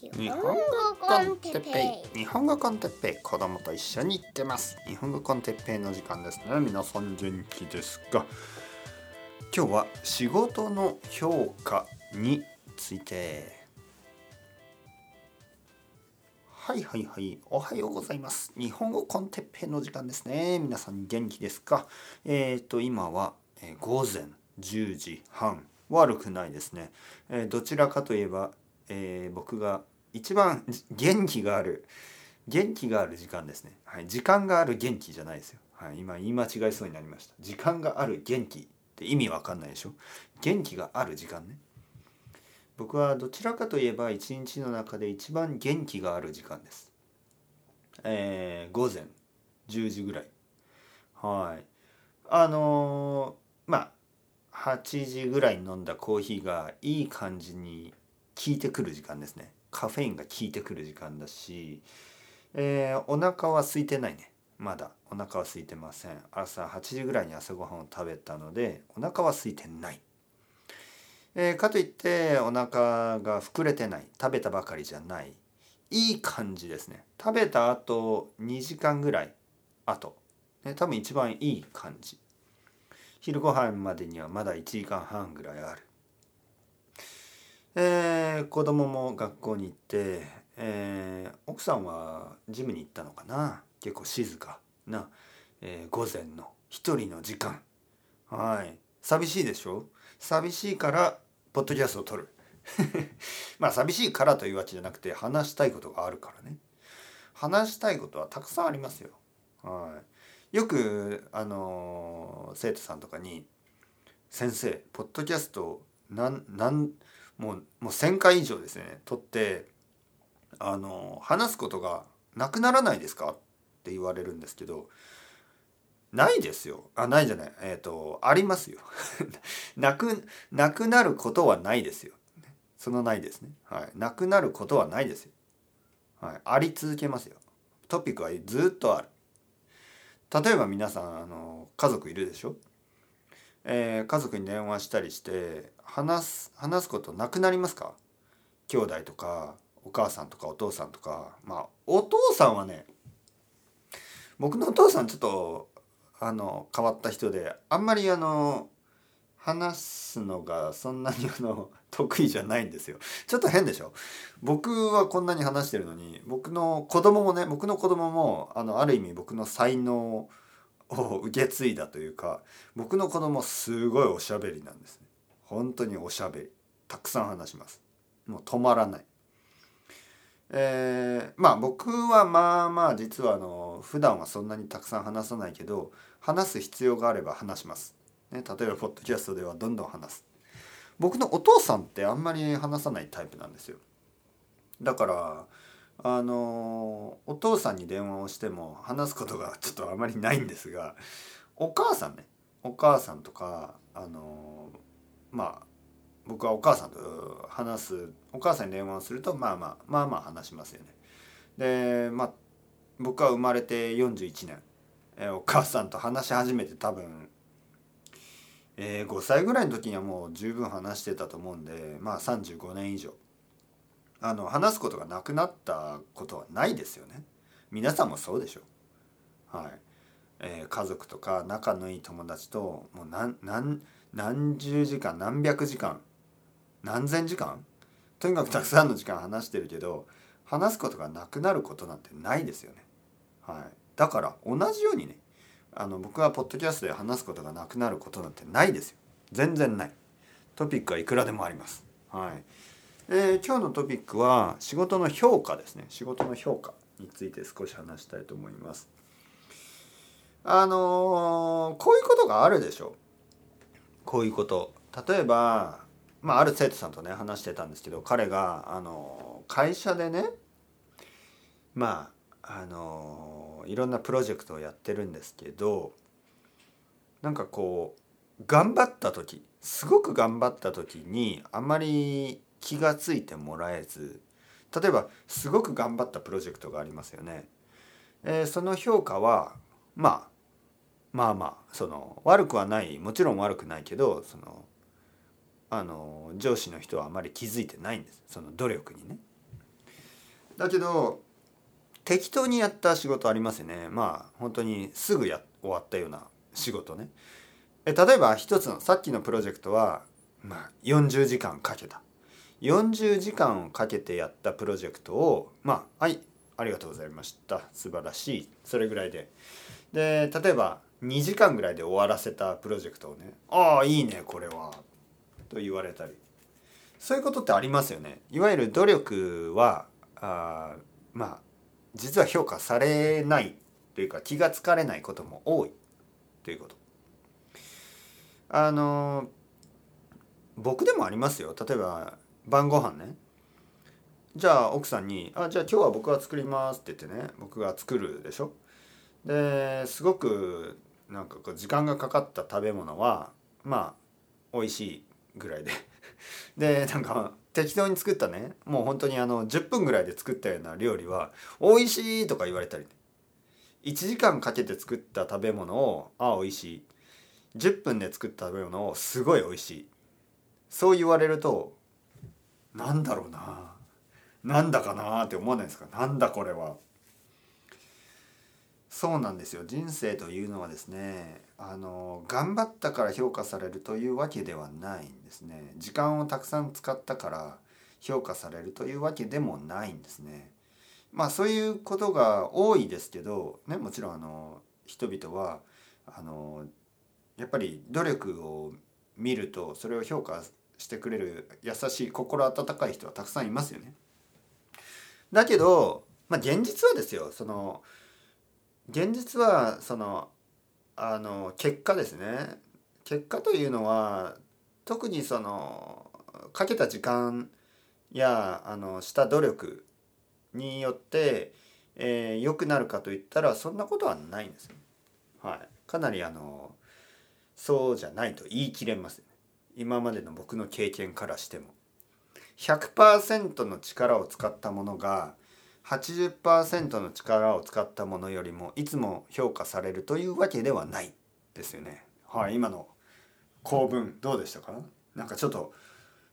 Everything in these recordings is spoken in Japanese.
日本語コンテッペイ。日本語コンテッペイ。子供と一緒に行ってます。日本語コンテッペイの時間ですね。皆さん元気ですか？今日は仕事の評価について。はいはいはい。おはようございます。日本語コンテッペイの時間ですね。皆さん元気ですか？えっ、ー、と今は、えー、午前10時半。悪くないですね、えー、どちらかといえばえー、僕が一番元気がある元気がある時間ですね、はい、時間がある元気じゃないですよ、はい、今言い間違いそうになりました。時間がある元気って意味わかんないでしょ？元気がある時間ね。僕はどちらかといえば一日の中で一番元気がある時間です。えー、午前10時ぐらい。はい。あのー、まあ8時ぐらいに飲んだコーヒーがいい感じに効いてくる時間ですね。カフェインが効いてくる時間だし、えー、お腹は空いてないね。まだ。お腹は空いてません。朝8時ぐらいに朝ごはんを食べたのでお腹は空いてない、えー、かといってお腹が膨れてない。食べたばかりじゃない。いい感じですね。食べた後2時間ぐらい後、ね、多分一番いい感じ。昼ご飯までにはまだ1時間半ぐらいある。えー、子供も学校に行って、えー、奥さんはジムに行ったのかな？結構静かな、えー、午前の一人の時間。はい。寂しいでしょ？寂しいからポッドキャストを撮る。まあ寂しいからというわけじゃなくて話したいことがあるからね。話したいことはたくさんありますよ。はい。よくあの生徒さんとかに「先生ポッドキャストなんなんもうもう1,000回以上ですね撮ってあの話すことがなくならないですかって言われるんですけどないですよ。あないじゃない。えっ、ー、とありますよ。なくなくなることはないですよ。そのないですね。はい。なくなることはないですよ。はい。あり続けますよ。トピックはずっとある。例えば皆さんあの家族いるでしょ？えー、家族に電話したりして話す話すことなくなりますか？兄弟とかお母さんとかお父さんとか。まあお父さんはね僕のお父さんちょっとあの変わった人であんまりあの話すのがそんなにあの 得意じゃないんですよ。ちょっと変でしょ？僕はこんなに話してるのに僕の子供もね僕の子供もあのある意味僕の才能を受け継いだというか僕の子供すごいおしゃべりなんですね。本当におしゃべりたくさん話します。もう止まらない。えー、まあ僕はまあまあ実はあの普段はそんなにたくさん話さないけど話す必要があれば話します、ね、例えばポッドキャストではどんどん話す。僕のお父さんってあんまり話さないタイプなんですよ。だからあのお父さんに電話をしても話すことがちょっとあまりないんですがお母さんねお母さんとかあのまあ僕はお母さんと話すお母さんに電話をするとまあまあまあまあ話しますよね。でまあ僕は生まれて41年、え、お母さんと話し始めて多分、えー、5歳ぐらいの時にはもう十分話してたと思うんでまあ35年以上。あの話すことがなくなったことはないですよね。皆さんもそうでしょう。はい。えー、家族とか仲のいい友達ともう何何何十時間何百時間何千時間？とにかくたくさんの時間話してるけど話すことがなくなることなんてないですよね。はい。だから同じようにねあの僕はポッドキャストで話すことがなくなることなんてないですよ。全然ない。トピックはいくらでもあります。はい。えー、今日のトピックは仕事の評価ですね仕事の評価について少し話したいと思いますあのー、こういうことがあるでしょうこういうこと例えば、まあ、ある生徒さんとね話してたんですけど彼が、あの、会社でねまああの、いろんなプロジェクトをやってるんですけどなんかこう頑張った時すごく頑張った時にあまり気が付いてもらえず例えばすごく頑張ったプロジェクトがありますよね。えー、その評価はまあまあまあその悪くはないもちろん悪くないけどそのあの上司の人はあまり気づいてないんです。その努力にね。だけど適当にやった仕事ありますよね。まあ本当にすぐや終わったような仕事ね。え例えば一つのさっきのプロジェクトは、まあ、40時間かけた。40時間をかけてやったプロジェクトをまあはいありがとうございました。素晴らしい。それぐらいで。で例えば2時間ぐらいで終わらせたプロジェクトをね「ああいいねこれは」と言われたり。そういうことってありますよね。いわゆる努力はあまあ実は評価されないというか気がつかれないことも多い。ということ。あの僕でもありますよ。例えば晩ご飯ね。じゃあ奥さんに「あじゃあ今日は僕が作ります」って言ってね僕が作るでしょ。ですごくなんかこう時間がかかった食べ物はまあ美味しいぐらいで。でなんか適当に作ったね。もう本当にあの10分ぐらいで作ったような料理は「美味しい!」とか言われたり1時間かけて作った食べ物を「ああ美味しい」10分で作った食べ物をすごい美味しい。そう言われるとなんだろうな。なんだかなって思わないですか？なんだこれは。そうなんですよ。人生というのはですねあの頑張ったから評価されるというわけではないんですね。時間をたくさん使ったから評価されるというわけでもないんですね。まあそういうことが多いですけどねもちろんあの人々はあのやっぱり努力を見るとそれを評価してくれる優しい心温かい人はたくさんいますよね。だけど、まあ、現実はですよ。その現実はそのあの結果ですね結果というのは特にそのかけた時間やあのした努力によって、えー、くなるかといったらそんなことはないんですよ。はい、かなりあのそうじゃないと言い切れます、ね、今までの僕の経験からしても。100%の力を使ったものが80%の力を使ったものよりもいつも評価されるというわけではないですよね。はい、今の構文どうでしたか？なんかちょっと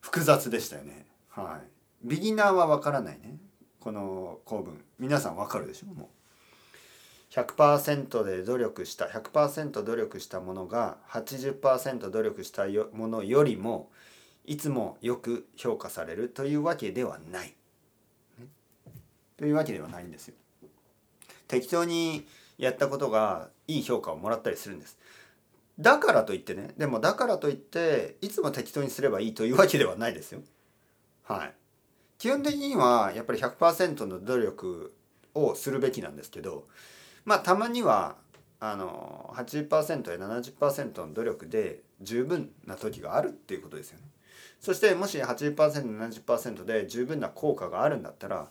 複雑でしたよね。はい。ビギナーはわからないね。この構文。皆さんわかるでしょ？もう。100%で努力した100%努力したものが80%努力したものよりもいつもよく評価されるというわけではない。というわけではないんですよ。適当にやったことがいい評価をもらったりするんです。だからといってねでもだからといっていつも適当にすればいいというわけではないですよ。はい。基本的にはやっぱり100%の努力をするべきなんですけどまあたまにはあの80%や70%の努力で十分な時があるっていうことですよね。そしてもし 80%70% で十分な効果があるんだったら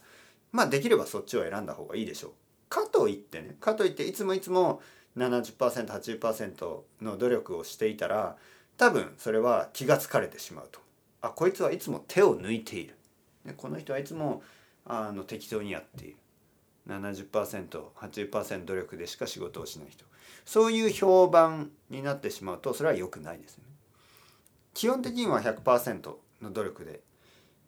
まあできればそっちを選んだ方がいいでしょう。かといってねかといっていつもいつも 70%80% の努力をしていたら多分それは気が付かれてしまうと。あこいつはいつも手を抜いている。この人はいつもあの適当にやっている。70%80% 努力でしか仕事をしない人そういう評判になってしまうとそれは良くないですね。基本的には100%の努力で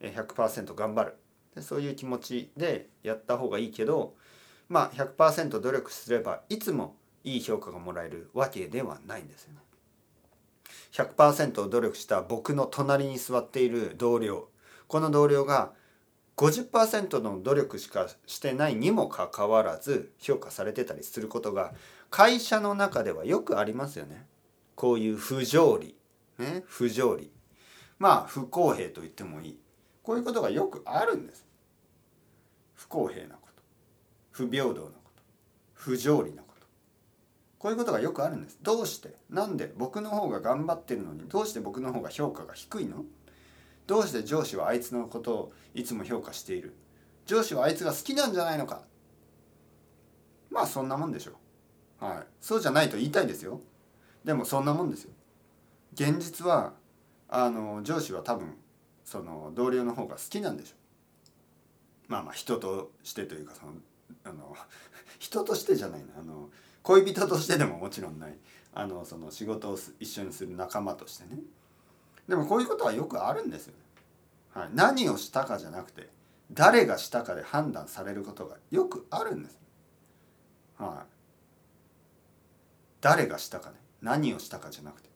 100%頑張るそういう気持ちでやった方がいいけどまあ100%努力すればいつもいい評価がもらえるわけではないんですよね。100%努力した僕の隣に座っている同僚この同僚が50%の努力しかしてないにもかかわらず評価されてたりすることが会社の中ではよくありますよね。こういう不条理、ね、不条理まあ不公平と言ってもいいこういうことがよくあるんです。不公平なこと不平等なこと不条理なこと。こういうことがよくあるんです。どうしてなんで僕の方が頑張ってるのにどうして僕の方が評価が低いの？どうして上司はあいつのことをいつも評価している？上司はあいつが好きなんじゃないのか？まあそんなもんでしょう。はい。そうじゃないと言いたいですよ。でもそんなもんですよ。現実はあの上司は多分その同僚の方が好きなんでしょう。まあまあ人としてというかそのあの 人としてじゃないな。あの恋人としてでももちろんない。あのその仕事を一緒にする仲間としてね。でもこういうことはよくあるんですよ、はい、何をしたかじゃなくて誰がしたかで判断されることがよくあるんです。はい、誰がしたかね。何をしたかじゃなくて。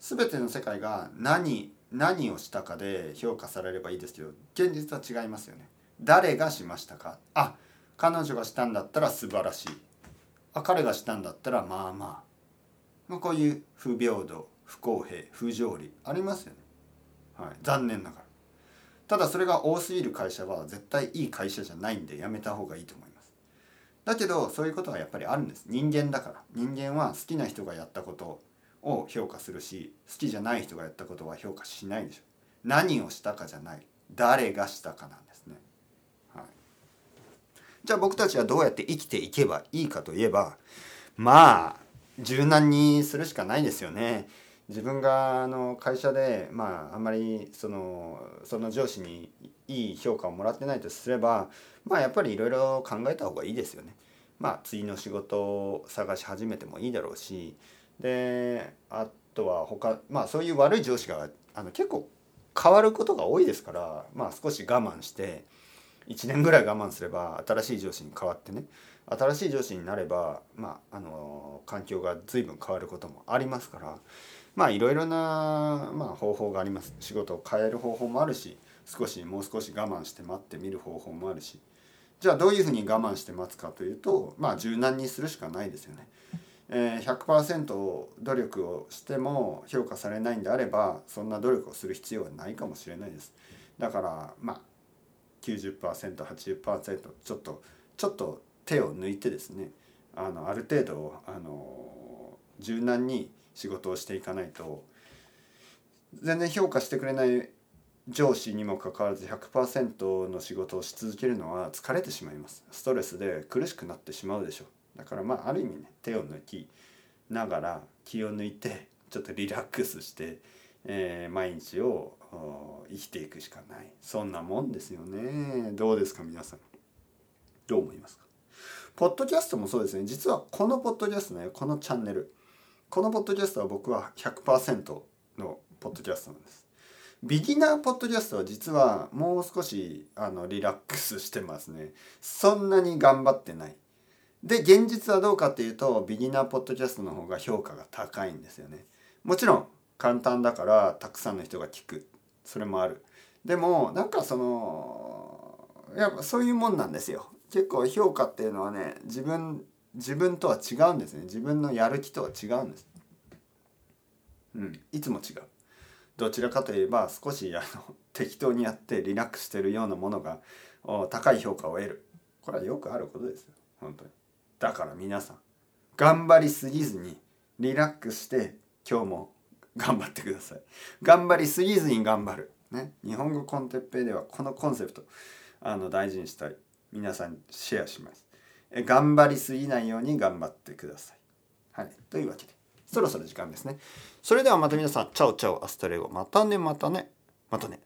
全ての世界が何何をしたかで評価されればいいですけど現実は違いますよね。誰がしましたか？あ彼女がしたんだったら素晴らしい。あ彼がしたんだったらまあまあ、まあ、こういう不平等不公平不条理ありますよね、はい、残念ながら。ただそれが多すぎる会社は絶対いい会社じゃないんでやめた方がいいと思います。だけどそういうことがやっぱりあるんです。人間だから。人間は好きな人がやったことを評価するし好きじゃない人がやったことは評価しないでしょ。何をしたかじゃない。誰がしたかなんですね、じゃあ僕たちはどうやって生きていけばいいかといえばまあ柔軟にするしかないですよね自分があの会社でまああんまりそのその上司にいい評価をもらってないとすればまあやっぱりいろいろ考えた方がいいですよね。まあ次の仕事を探し始めてもいいだろうしであとは他まあそういう悪い上司があの結構変わることが多いですからまあ少し我慢して1年ぐらい我慢すれば新しい上司に変わってね新しい上司になればまああの環境が随分変わることもありますからまあいろいろな、まあ、方法があります仕事を変える方法もあるし少しもう少し我慢して待ってみる方法もあるしじゃあどういうふうに我慢して待つかというとまあ柔軟にするしかないですよね。えー、100%努力をしても評価されないんであればそんな努力をする必要はないかもしれないです。だからまあ 90%80% ちょっとちょっと手を抜いてですねあのある程度あの柔軟に仕事をしていかないと全然評価してくれない上司にもかかわらず100%の仕事をし続けるのは疲れてしまいます。ストレスで苦しくなってしまうでしょう。だからまあある意味ね手を抜きながら気を抜いてちょっとリラックスして、えー、毎日を生きていくしかないそんなもんですよねどうですか皆さんどう思いますか？ポッドキャストもそうですね実はこのポッドキャストねこのチャンネルこのポッドキャストは僕は100%のポッドキャストなんです。ビギナーポッドキャストは実はもう少しあのリラックスしてますね。そんなに頑張ってない。で、現実はどうかっていうと、ビギナーポッドキャストの方が評価が高いんですよね。もちろん簡単だからたくさんの人が聞く。それもある。でも、なんかその、やっぱそういうもんなんですよ。結構評価っていうのはね、自分自分とは違うんですね。自分のやる気とは違うんです、うん、いつも違う。どちらかといえば少しあの 適当にやってリラックスしてるようなものが高い評価を得る。これはよくあることですよ。本当に。だから皆さん頑張りすぎずにリラックスして今日も頑張ってください。頑張りすぎずに頑張る。ね。日本語コンテッペイではこのコンセプトあの大事にしたい。皆さんシェアします。頑張りすぎないように頑張ってください。はい、というわけでそろそろ時間ですね。それではまた皆さんチャオチャオアストレゴ。またねまたね。またね。